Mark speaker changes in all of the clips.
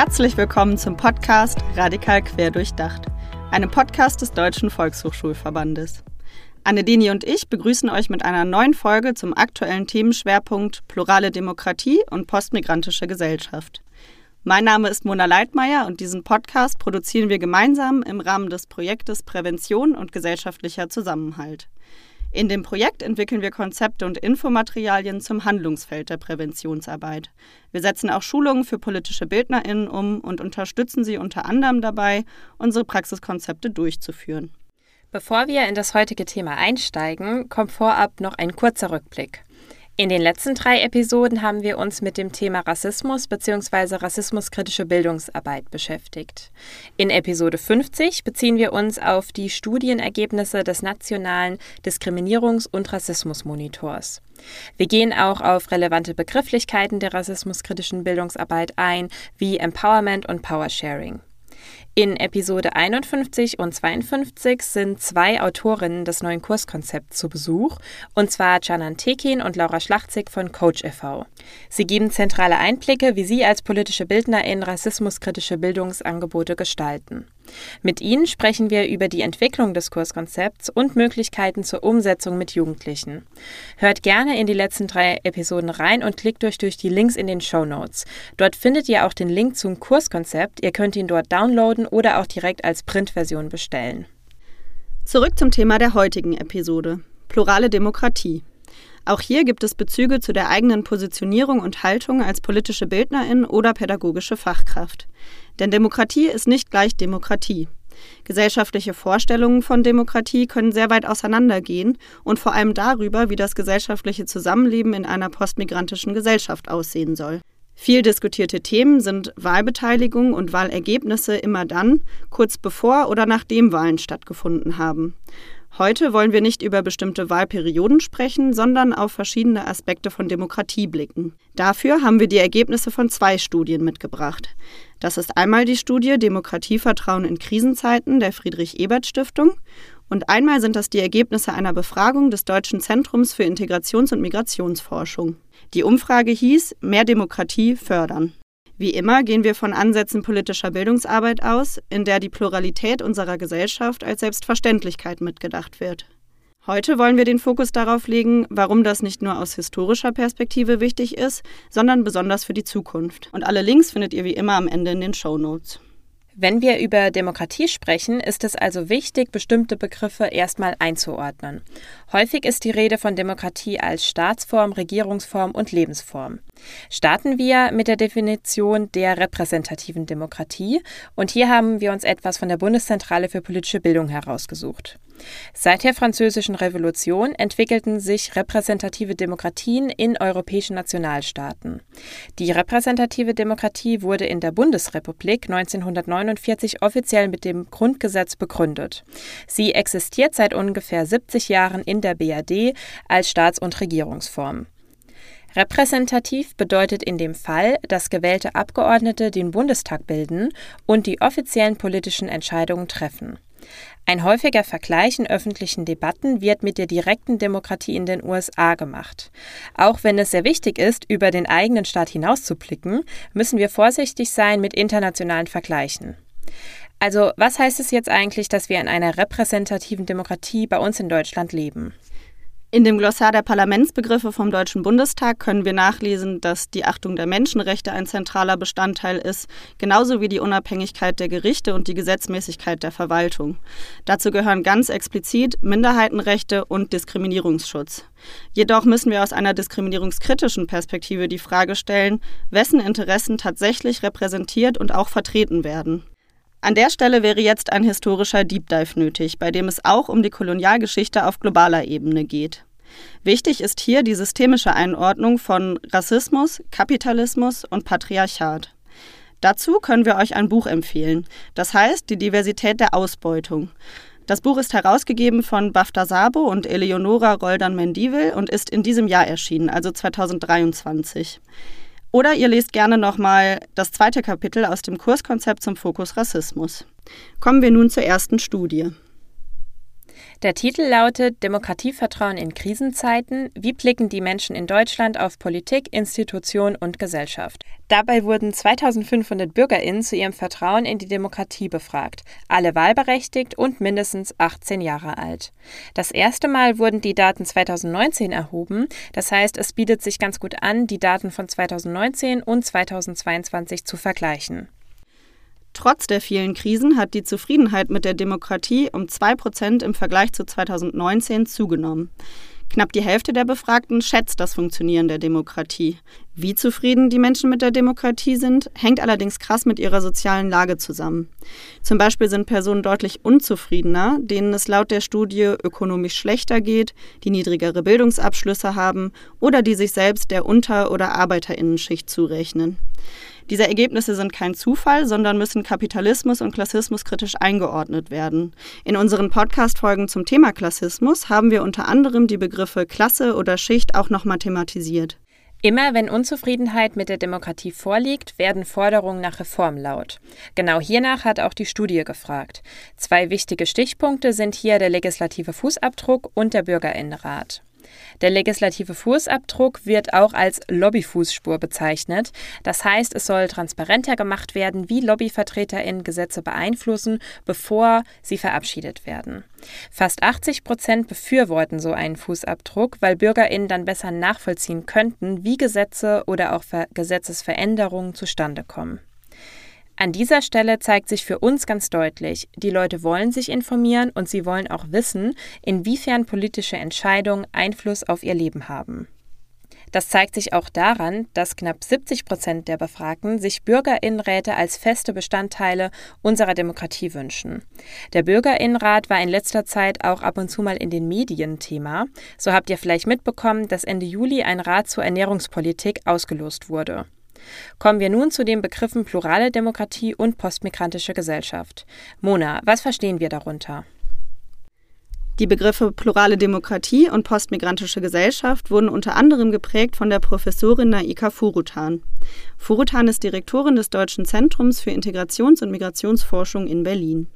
Speaker 1: Herzlich willkommen zum Podcast Radikal Quer Durchdacht, einem Podcast des Deutschen Volkshochschulverbandes. Annedini und ich begrüßen euch mit einer neuen Folge zum aktuellen Themenschwerpunkt Plurale Demokratie und postmigrantische Gesellschaft. Mein Name ist Mona Leitmeier und diesen Podcast produzieren wir gemeinsam im Rahmen des Projektes Prävention und gesellschaftlicher Zusammenhalt. In dem Projekt entwickeln wir Konzepte und Infomaterialien zum Handlungsfeld der Präventionsarbeit. Wir setzen auch Schulungen für politische Bildnerinnen um und unterstützen sie unter anderem dabei, unsere Praxiskonzepte durchzuführen.
Speaker 2: Bevor wir in das heutige Thema einsteigen, kommt vorab noch ein kurzer Rückblick. In den letzten drei Episoden haben wir uns mit dem Thema Rassismus bzw. rassismuskritische Bildungsarbeit beschäftigt. In Episode 50 beziehen wir uns auf die Studienergebnisse des Nationalen Diskriminierungs- und Rassismusmonitors. Wir gehen auch auf relevante Begrifflichkeiten der rassismuskritischen Bildungsarbeit ein, wie Empowerment und Powersharing. In Episode 51 und 52 sind zwei Autorinnen des neuen Kurskonzepts zu Besuch, und zwar Canan Tekin und Laura Schlachtzig von Coach e.V. Sie geben zentrale Einblicke, wie sie als politische Bildnerin rassismuskritische Bildungsangebote gestalten. Mit ihnen sprechen wir über die Entwicklung des Kurskonzepts und Möglichkeiten zur Umsetzung mit Jugendlichen. Hört gerne in die letzten drei Episoden rein und klickt euch durch die Links in den Show Notes. Dort findet ihr auch den Link zum Kurskonzept. Ihr könnt ihn dort downloaden oder auch direkt als Printversion bestellen.
Speaker 1: Zurück zum Thema der heutigen Episode. Plurale Demokratie. Auch hier gibt es Bezüge zu der eigenen Positionierung und Haltung als politische Bildnerin oder pädagogische Fachkraft. Denn Demokratie ist nicht gleich Demokratie. Gesellschaftliche Vorstellungen von Demokratie können sehr weit auseinandergehen und vor allem darüber, wie das gesellschaftliche Zusammenleben in einer postmigrantischen Gesellschaft aussehen soll. Viel diskutierte Themen sind Wahlbeteiligung und Wahlergebnisse immer dann, kurz bevor oder nachdem Wahlen stattgefunden haben. Heute wollen wir nicht über bestimmte Wahlperioden sprechen, sondern auf verschiedene Aspekte von Demokratie blicken. Dafür haben wir die Ergebnisse von zwei Studien mitgebracht. Das ist einmal die Studie Demokratievertrauen in Krisenzeiten der Friedrich-Ebert-Stiftung und einmal sind das die Ergebnisse einer Befragung des Deutschen Zentrums für Integrations- und Migrationsforschung. Die Umfrage hieß Mehr Demokratie fördern. Wie immer gehen wir von Ansätzen politischer Bildungsarbeit aus, in der die Pluralität unserer Gesellschaft als Selbstverständlichkeit mitgedacht wird. Heute wollen wir den Fokus darauf legen, warum das nicht nur aus historischer Perspektive wichtig ist, sondern besonders für die Zukunft. Und alle Links findet ihr wie immer am Ende in den Show Notes.
Speaker 2: Wenn wir über Demokratie sprechen, ist es also wichtig, bestimmte Begriffe erstmal einzuordnen. Häufig ist die Rede von Demokratie als Staatsform, Regierungsform und Lebensform. Starten wir mit der Definition der repräsentativen Demokratie und hier haben wir uns etwas von der Bundeszentrale für politische Bildung herausgesucht. Seit der Französischen Revolution entwickelten sich repräsentative Demokratien in europäischen Nationalstaaten. Die repräsentative Demokratie wurde in der Bundesrepublik 1949 offiziell mit dem Grundgesetz begründet. Sie existiert seit ungefähr 70 Jahren in der BRD als Staats- und Regierungsform. Repräsentativ bedeutet in dem Fall, dass gewählte Abgeordnete den Bundestag bilden und die offiziellen politischen Entscheidungen treffen. Ein häufiger Vergleich in öffentlichen Debatten wird mit der direkten Demokratie in den USA gemacht. Auch wenn es sehr wichtig ist, über den eigenen Staat hinauszublicken, müssen wir vorsichtig sein mit internationalen Vergleichen. Also, was heißt es jetzt eigentlich, dass wir in einer repräsentativen Demokratie bei uns in Deutschland leben?
Speaker 1: In dem Glossar der Parlamentsbegriffe vom Deutschen Bundestag können wir nachlesen, dass die Achtung der Menschenrechte ein zentraler Bestandteil ist, genauso wie die Unabhängigkeit der Gerichte und die Gesetzmäßigkeit der Verwaltung. Dazu gehören ganz explizit Minderheitenrechte und Diskriminierungsschutz. Jedoch müssen wir aus einer diskriminierungskritischen Perspektive die Frage stellen, wessen Interessen tatsächlich repräsentiert und auch vertreten werden. An der Stelle wäre jetzt ein historischer Deep Dive nötig, bei dem es auch um die Kolonialgeschichte auf globaler Ebene geht. Wichtig ist hier die systemische Einordnung von Rassismus, Kapitalismus und Patriarchat. Dazu können wir euch ein Buch empfehlen, das heißt Die Diversität der Ausbeutung. Das Buch ist herausgegeben von Bafta Sabo und Eleonora Roldan-Mendivil und ist in diesem Jahr erschienen, also 2023. Oder ihr lest gerne nochmal das zweite Kapitel aus dem Kurskonzept zum Fokus Rassismus. Kommen wir nun zur ersten Studie.
Speaker 2: Der Titel lautet Demokratievertrauen in Krisenzeiten. Wie blicken die Menschen in Deutschland auf Politik, Institution und Gesellschaft? Dabei wurden 2500 BürgerInnen zu ihrem Vertrauen in die Demokratie befragt. Alle wahlberechtigt und mindestens 18 Jahre alt. Das erste Mal wurden die Daten 2019 erhoben. Das heißt, es bietet sich ganz gut an, die Daten von 2019 und 2022 zu vergleichen.
Speaker 1: Trotz der vielen Krisen hat die Zufriedenheit mit der Demokratie um 2% im Vergleich zu 2019 zugenommen. Knapp die Hälfte der Befragten schätzt das Funktionieren der Demokratie. Wie zufrieden die Menschen mit der Demokratie sind, hängt allerdings krass mit ihrer sozialen Lage zusammen. Zum Beispiel sind Personen deutlich unzufriedener, denen es laut der Studie ökonomisch schlechter geht, die niedrigere Bildungsabschlüsse haben oder die sich selbst der Unter- oder Arbeiterinnenschicht zurechnen. Diese Ergebnisse sind kein Zufall, sondern müssen Kapitalismus und Klassismus kritisch eingeordnet werden. In unseren Podcast-Folgen zum Thema Klassismus haben wir unter anderem die Begriffe Klasse oder Schicht auch nochmal thematisiert.
Speaker 2: Immer wenn Unzufriedenheit mit der Demokratie vorliegt, werden Forderungen nach Reform laut. Genau hiernach hat auch die Studie gefragt. Zwei wichtige Stichpunkte sind hier der legislative Fußabdruck und der Bürgerinnenrat. Der legislative Fußabdruck wird auch als Lobbyfußspur bezeichnet. Das heißt, es soll transparenter gemacht werden, wie LobbyvertreterInnen Gesetze beeinflussen, bevor sie verabschiedet werden. Fast 80 Prozent befürworten so einen Fußabdruck, weil BürgerInnen dann besser nachvollziehen könnten, wie Gesetze oder auch Gesetzesveränderungen zustande kommen. An dieser Stelle zeigt sich für uns ganz deutlich, die Leute wollen sich informieren und sie wollen auch wissen, inwiefern politische Entscheidungen Einfluss auf ihr Leben haben. Das zeigt sich auch daran, dass knapp 70 Prozent der Befragten sich Bürgerinnenräte als feste Bestandteile unserer Demokratie wünschen. Der Bürgerinnenrat war in letzter Zeit auch ab und zu mal in den Medien Thema. So habt ihr vielleicht mitbekommen, dass Ende Juli ein Rat zur Ernährungspolitik ausgelost wurde. Kommen wir nun zu den Begriffen plurale Demokratie und postmigrantische Gesellschaft. Mona, was verstehen wir darunter?
Speaker 1: Die Begriffe plurale Demokratie und postmigrantische Gesellschaft wurden unter anderem geprägt von der Professorin Naika Furutan. Furutan ist Direktorin des Deutschen Zentrums für Integrations- und Migrationsforschung in Berlin.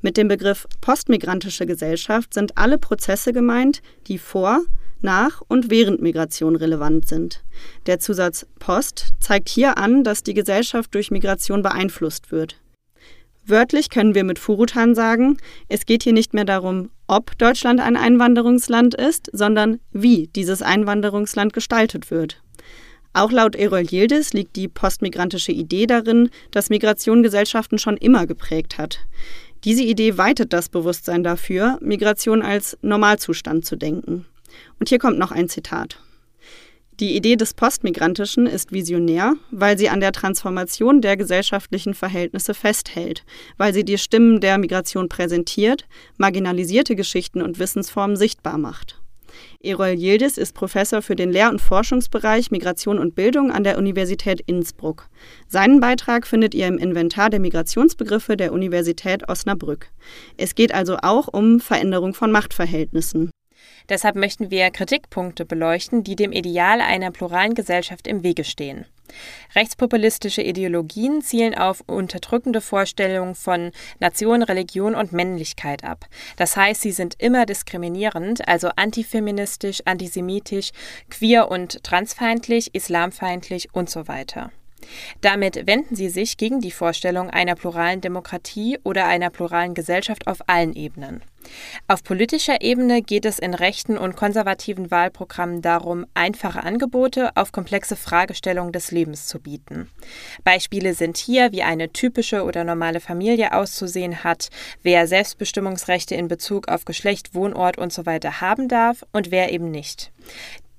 Speaker 1: Mit dem Begriff postmigrantische Gesellschaft sind alle Prozesse gemeint, die vor, nach und während Migration relevant sind. Der Zusatz Post zeigt hier an, dass die Gesellschaft durch Migration beeinflusst wird. Wörtlich können wir mit Furutan sagen, es geht hier nicht mehr darum, ob Deutschland ein Einwanderungsland ist, sondern wie dieses Einwanderungsland gestaltet wird. Auch laut Erol Yildiz liegt die postmigrantische Idee darin, dass Migration Gesellschaften schon immer geprägt hat. Diese Idee weitet das Bewusstsein dafür, Migration als Normalzustand zu denken. Und hier kommt noch ein Zitat. Die Idee des Postmigrantischen ist visionär, weil sie an der Transformation der gesellschaftlichen Verhältnisse festhält, weil sie die Stimmen der Migration präsentiert, marginalisierte Geschichten und Wissensformen sichtbar macht. Erol Yildiz ist Professor für den Lehr- und Forschungsbereich Migration und Bildung an der Universität Innsbruck. Seinen Beitrag findet ihr im Inventar der Migrationsbegriffe der Universität Osnabrück. Es geht also auch um Veränderung von Machtverhältnissen.
Speaker 2: Deshalb möchten wir Kritikpunkte beleuchten, die dem Ideal einer pluralen Gesellschaft im Wege stehen. Rechtspopulistische Ideologien zielen auf unterdrückende Vorstellungen von Nation, Religion und Männlichkeit ab. Das heißt, sie sind immer diskriminierend, also antifeministisch, antisemitisch, queer und transfeindlich, islamfeindlich und so weiter. Damit wenden sie sich gegen die Vorstellung einer pluralen Demokratie oder einer pluralen Gesellschaft auf allen Ebenen. Auf politischer Ebene geht es in rechten und konservativen Wahlprogrammen darum, einfache Angebote auf komplexe Fragestellungen des Lebens zu bieten. Beispiele sind hier, wie eine typische oder normale Familie auszusehen hat, wer Selbstbestimmungsrechte in Bezug auf Geschlecht, Wohnort usw. So haben darf und wer eben nicht.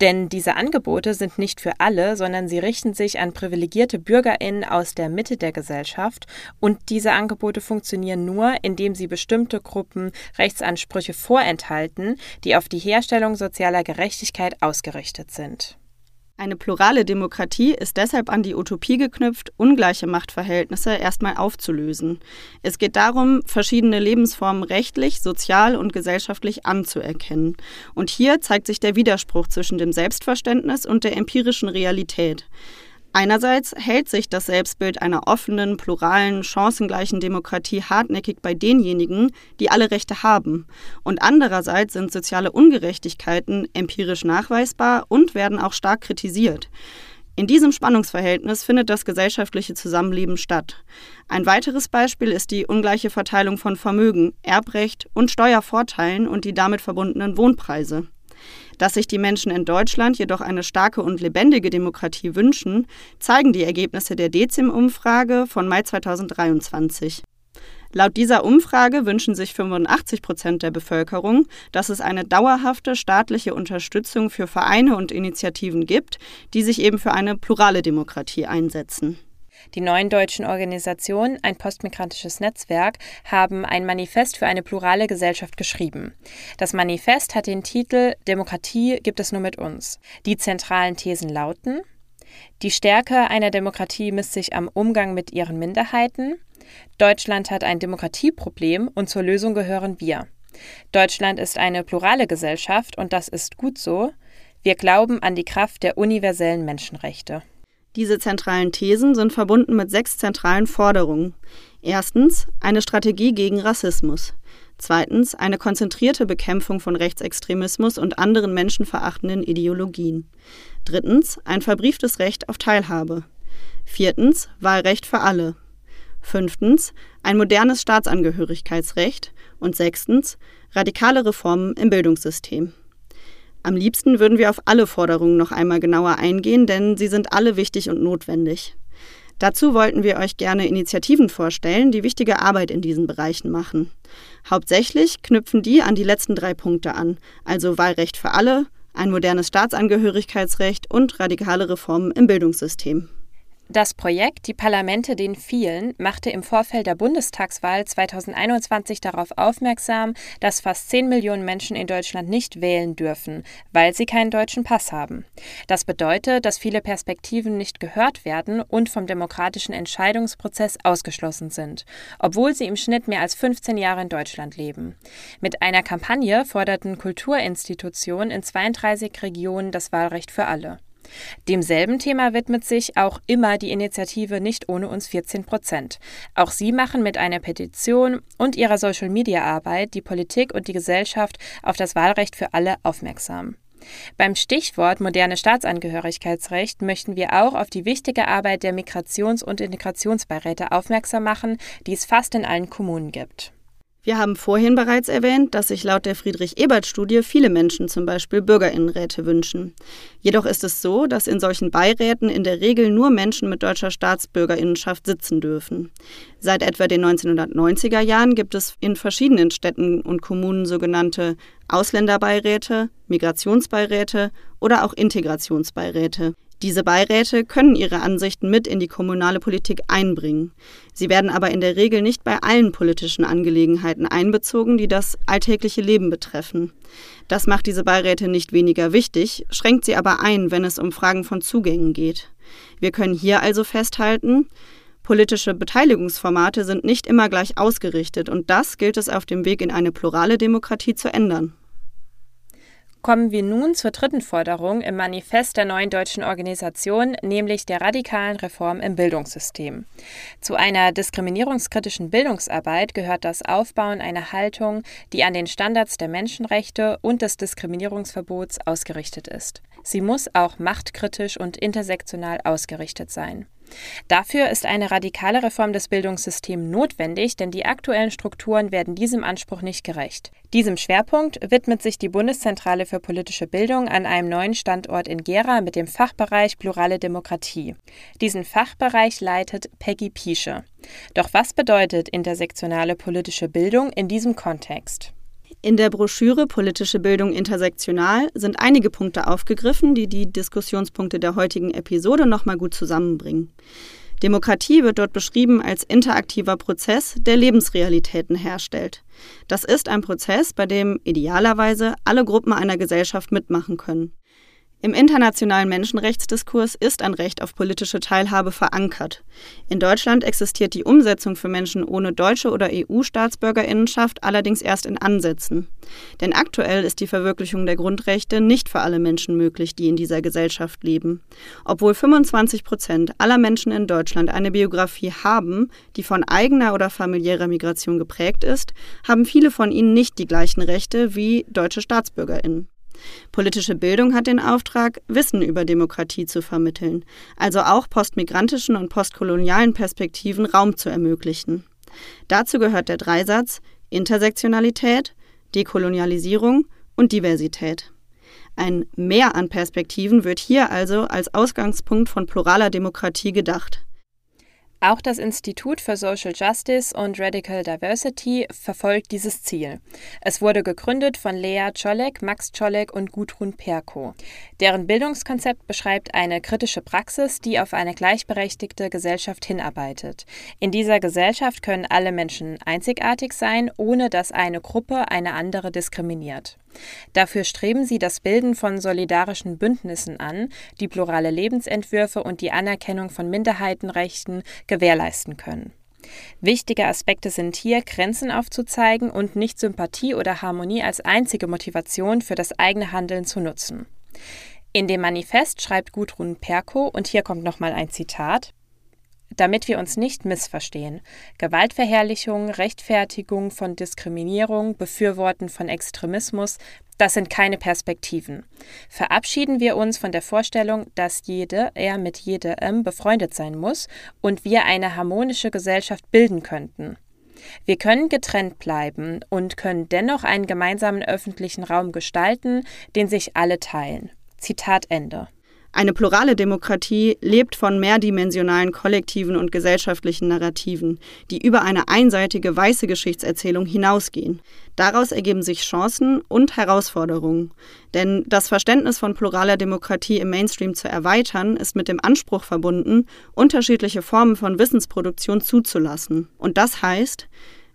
Speaker 2: Denn diese Angebote sind nicht für alle, sondern sie richten sich an privilegierte Bürgerinnen aus der Mitte der Gesellschaft und diese Angebote funktionieren nur, indem sie bestimmte Gruppen Rechtsansprüche vorenthalten, die auf die Herstellung sozialer Gerechtigkeit ausgerichtet sind.
Speaker 1: Eine plurale Demokratie ist deshalb an die Utopie geknüpft, ungleiche Machtverhältnisse erstmal aufzulösen. Es geht darum, verschiedene Lebensformen rechtlich, sozial und gesellschaftlich anzuerkennen. Und hier zeigt sich der Widerspruch zwischen dem Selbstverständnis und der empirischen Realität. Einerseits hält sich das Selbstbild einer offenen, pluralen, chancengleichen Demokratie hartnäckig bei denjenigen, die alle Rechte haben, und andererseits sind soziale Ungerechtigkeiten empirisch nachweisbar und werden auch stark kritisiert. In diesem Spannungsverhältnis findet das gesellschaftliche Zusammenleben statt. Ein weiteres Beispiel ist die ungleiche Verteilung von Vermögen, Erbrecht und Steuervorteilen und die damit verbundenen Wohnpreise. Dass sich die Menschen in Deutschland jedoch eine starke und lebendige Demokratie wünschen, zeigen die Ergebnisse der Dezim-Umfrage von Mai 2023. Laut dieser Umfrage wünschen sich 85 Prozent der Bevölkerung, dass es eine dauerhafte staatliche Unterstützung für Vereine und Initiativen gibt, die sich eben für eine plurale Demokratie einsetzen.
Speaker 2: Die neuen deutschen Organisationen, ein postmigrantisches Netzwerk, haben ein Manifest für eine plurale Gesellschaft geschrieben. Das Manifest hat den Titel Demokratie gibt es nur mit uns. Die zentralen Thesen lauten Die Stärke einer Demokratie misst sich am Umgang mit ihren Minderheiten. Deutschland hat ein Demokratieproblem und zur Lösung gehören wir. Deutschland ist eine plurale Gesellschaft und das ist gut so. Wir glauben an die Kraft der universellen Menschenrechte.
Speaker 1: Diese zentralen Thesen sind verbunden mit sechs zentralen Forderungen. Erstens eine Strategie gegen Rassismus. Zweitens eine konzentrierte Bekämpfung von Rechtsextremismus und anderen menschenverachtenden Ideologien. Drittens ein verbrieftes Recht auf Teilhabe. Viertens Wahlrecht für alle. Fünftens ein modernes Staatsangehörigkeitsrecht und sechstens radikale Reformen im Bildungssystem. Am liebsten würden wir auf alle Forderungen noch einmal genauer eingehen, denn sie sind alle wichtig und notwendig. Dazu wollten wir euch gerne Initiativen vorstellen, die wichtige Arbeit in diesen Bereichen machen. Hauptsächlich knüpfen die an die letzten drei Punkte an, also Wahlrecht für alle, ein modernes Staatsangehörigkeitsrecht und radikale Reformen im Bildungssystem.
Speaker 2: Das Projekt Die Parlamente den vielen machte im Vorfeld der Bundestagswahl 2021 darauf aufmerksam, dass fast 10 Millionen Menschen in Deutschland nicht wählen dürfen, weil sie keinen deutschen Pass haben. Das bedeutet, dass viele Perspektiven nicht gehört werden und vom demokratischen Entscheidungsprozess ausgeschlossen sind, obwohl sie im Schnitt mehr als 15 Jahre in Deutschland leben. Mit einer Kampagne forderten Kulturinstitutionen in 32 Regionen das Wahlrecht für alle. Demselben Thema widmet sich auch immer die Initiative Nicht ohne uns 14 Prozent. Auch sie machen mit einer Petition und ihrer Social-Media-Arbeit die Politik und die Gesellschaft auf das Wahlrecht für alle aufmerksam. Beim Stichwort moderne Staatsangehörigkeitsrecht möchten wir auch auf die wichtige Arbeit der Migrations- und Integrationsbeiräte aufmerksam machen, die es fast in allen Kommunen gibt.
Speaker 1: Wir haben vorhin bereits erwähnt, dass sich laut der Friedrich-Ebert-Studie viele Menschen zum Beispiel Bürgerinnenräte wünschen. Jedoch ist es so, dass in solchen Beiräten in der Regel nur Menschen mit deutscher Staatsbürgerinnenschaft sitzen dürfen. Seit etwa den 1990er Jahren gibt es in verschiedenen Städten und Kommunen sogenannte Ausländerbeiräte, Migrationsbeiräte oder auch Integrationsbeiräte. Diese Beiräte können ihre Ansichten mit in die kommunale Politik einbringen. Sie werden aber in der Regel nicht bei allen politischen Angelegenheiten einbezogen, die das alltägliche Leben betreffen. Das macht diese Beiräte nicht weniger wichtig, schränkt sie aber ein, wenn es um Fragen von Zugängen geht. Wir können hier also festhalten, politische Beteiligungsformate sind nicht immer gleich ausgerichtet und das gilt es auf dem Weg in eine plurale Demokratie zu ändern.
Speaker 2: Kommen wir nun zur dritten Forderung im Manifest der neuen deutschen Organisation, nämlich der radikalen Reform im Bildungssystem. Zu einer diskriminierungskritischen Bildungsarbeit gehört das Aufbauen einer Haltung, die an den Standards der Menschenrechte und des Diskriminierungsverbots ausgerichtet ist. Sie muss auch machtkritisch und intersektional ausgerichtet sein. Dafür ist eine radikale Reform des Bildungssystems notwendig, denn die aktuellen Strukturen werden diesem Anspruch nicht gerecht. Diesem Schwerpunkt widmet sich die Bundeszentrale für politische Bildung an einem neuen Standort in Gera mit dem Fachbereich Plurale Demokratie. Diesen Fachbereich leitet Peggy Piesche. Doch was bedeutet intersektionale politische Bildung in diesem Kontext?
Speaker 1: In der Broschüre Politische Bildung intersektional sind einige Punkte aufgegriffen, die die Diskussionspunkte der heutigen Episode nochmal gut zusammenbringen. Demokratie wird dort beschrieben als interaktiver Prozess, der Lebensrealitäten herstellt. Das ist ein Prozess, bei dem idealerweise alle Gruppen einer Gesellschaft mitmachen können. Im internationalen Menschenrechtsdiskurs ist ein Recht auf politische Teilhabe verankert. In Deutschland existiert die Umsetzung für Menschen ohne deutsche oder EU-Staatsbürgerinnenschaft allerdings erst in Ansätzen. Denn aktuell ist die Verwirklichung der Grundrechte nicht für alle Menschen möglich, die in dieser Gesellschaft leben. Obwohl 25 Prozent aller Menschen in Deutschland eine Biografie haben, die von eigener oder familiärer Migration geprägt ist, haben viele von ihnen nicht die gleichen Rechte wie deutsche Staatsbürgerinnen. Politische Bildung hat den Auftrag, Wissen über Demokratie zu vermitteln, also auch postmigrantischen und postkolonialen Perspektiven Raum zu ermöglichen. Dazu gehört der Dreisatz Intersektionalität, Dekolonialisierung und Diversität. Ein Mehr an Perspektiven wird hier also als Ausgangspunkt von pluraler Demokratie gedacht.
Speaker 2: Auch das Institut für Social Justice und Radical Diversity verfolgt dieses Ziel. Es wurde gegründet von Lea Czolek, Max Czolek und Gudrun Perko. Deren Bildungskonzept beschreibt eine kritische Praxis, die auf eine gleichberechtigte Gesellschaft hinarbeitet. In dieser Gesellschaft können alle Menschen einzigartig sein, ohne dass eine Gruppe eine andere diskriminiert. Dafür streben sie das Bilden von solidarischen Bündnissen an, die plurale Lebensentwürfe und die Anerkennung von Minderheitenrechten gewährleisten können. Wichtige Aspekte sind hier, Grenzen aufzuzeigen und nicht Sympathie oder Harmonie als einzige Motivation für das eigene Handeln zu nutzen. In dem Manifest schreibt Gudrun Perko, und hier kommt nochmal ein Zitat, damit wir uns nicht missverstehen. Gewaltverherrlichung, Rechtfertigung von Diskriminierung, Befürworten von Extremismus, das sind keine Perspektiven. Verabschieden wir uns von der Vorstellung, dass jede, er mit jedem befreundet sein muss und wir eine harmonische Gesellschaft bilden könnten. Wir können getrennt bleiben und können dennoch einen gemeinsamen öffentlichen Raum gestalten, den sich alle teilen. Zitat Ende.
Speaker 1: Eine plurale Demokratie lebt von mehrdimensionalen kollektiven und gesellschaftlichen Narrativen, die über eine einseitige weiße Geschichtserzählung hinausgehen. Daraus ergeben sich Chancen und Herausforderungen. Denn das Verständnis von pluraler Demokratie im Mainstream zu erweitern, ist mit dem Anspruch verbunden, unterschiedliche Formen von Wissensproduktion zuzulassen. Und das heißt,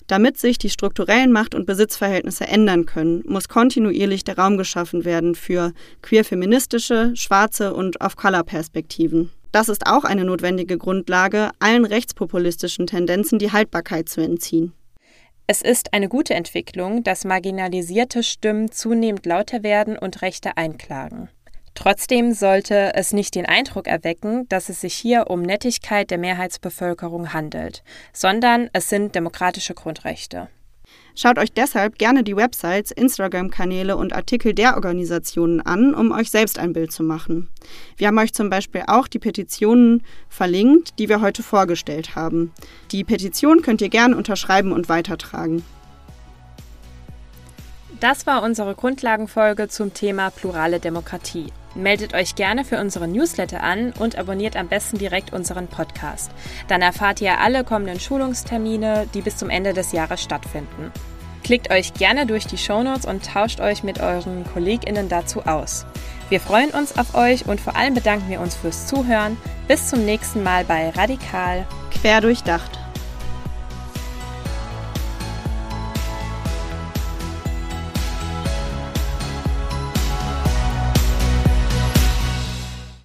Speaker 1: damit sich die strukturellen Macht- und Besitzverhältnisse ändern können, muss kontinuierlich der Raum geschaffen werden für queer-feministische, schwarze und Off-Color-Perspektiven. Das ist auch eine notwendige Grundlage, allen rechtspopulistischen Tendenzen die Haltbarkeit zu entziehen.
Speaker 2: Es ist eine gute Entwicklung, dass marginalisierte Stimmen zunehmend lauter werden und Rechte einklagen. Trotzdem sollte es nicht den Eindruck erwecken, dass es sich hier um Nettigkeit der Mehrheitsbevölkerung handelt, sondern es sind demokratische Grundrechte.
Speaker 1: Schaut euch deshalb gerne die Websites, Instagram-Kanäle und Artikel der Organisationen an, um euch selbst ein Bild zu machen. Wir haben euch zum Beispiel auch die Petitionen verlinkt, die wir heute vorgestellt haben. Die Petition könnt ihr gerne unterschreiben und weitertragen.
Speaker 2: Das war unsere Grundlagenfolge zum Thema plurale Demokratie. Meldet euch gerne für unseren Newsletter an und abonniert am besten direkt unseren Podcast. Dann erfahrt ihr alle kommenden Schulungstermine, die bis zum Ende des Jahres stattfinden. Klickt euch gerne durch die Shownotes und tauscht euch mit euren KollegInnen dazu aus. Wir freuen uns auf euch und vor allem bedanken wir uns fürs Zuhören. Bis zum nächsten Mal bei Radikal.
Speaker 1: Quer durchdacht.